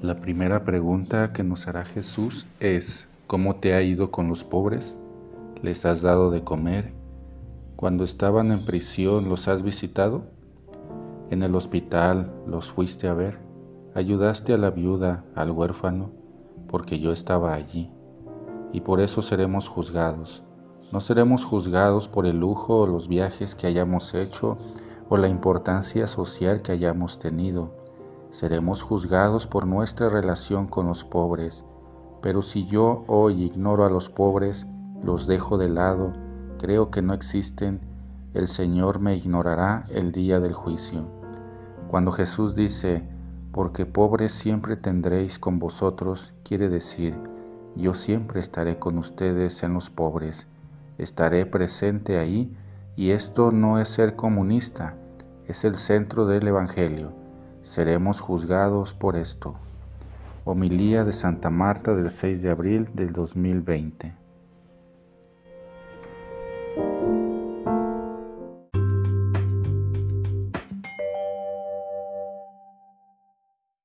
La primera pregunta que nos hará Jesús es, ¿cómo te ha ido con los pobres? ¿Les has dado de comer? Cuando estaban en prisión, ¿los has visitado? En el hospital, ¿los fuiste a ver? ¿Ayudaste a la viuda, al huérfano? Porque yo estaba allí. Y por eso seremos juzgados. No seremos juzgados por el lujo o los viajes que hayamos hecho o la importancia social que hayamos tenido seremos juzgados por nuestra relación con los pobres. Pero si yo hoy ignoro a los pobres, los dejo de lado, creo que no existen, el Señor me ignorará el día del juicio. Cuando Jesús dice, porque pobres siempre tendréis con vosotros, quiere decir, yo siempre estaré con ustedes en los pobres, estaré presente ahí y esto no es ser comunista, es el centro del Evangelio seremos juzgados por esto. Homilía de Santa Marta del 6 de abril del 2020.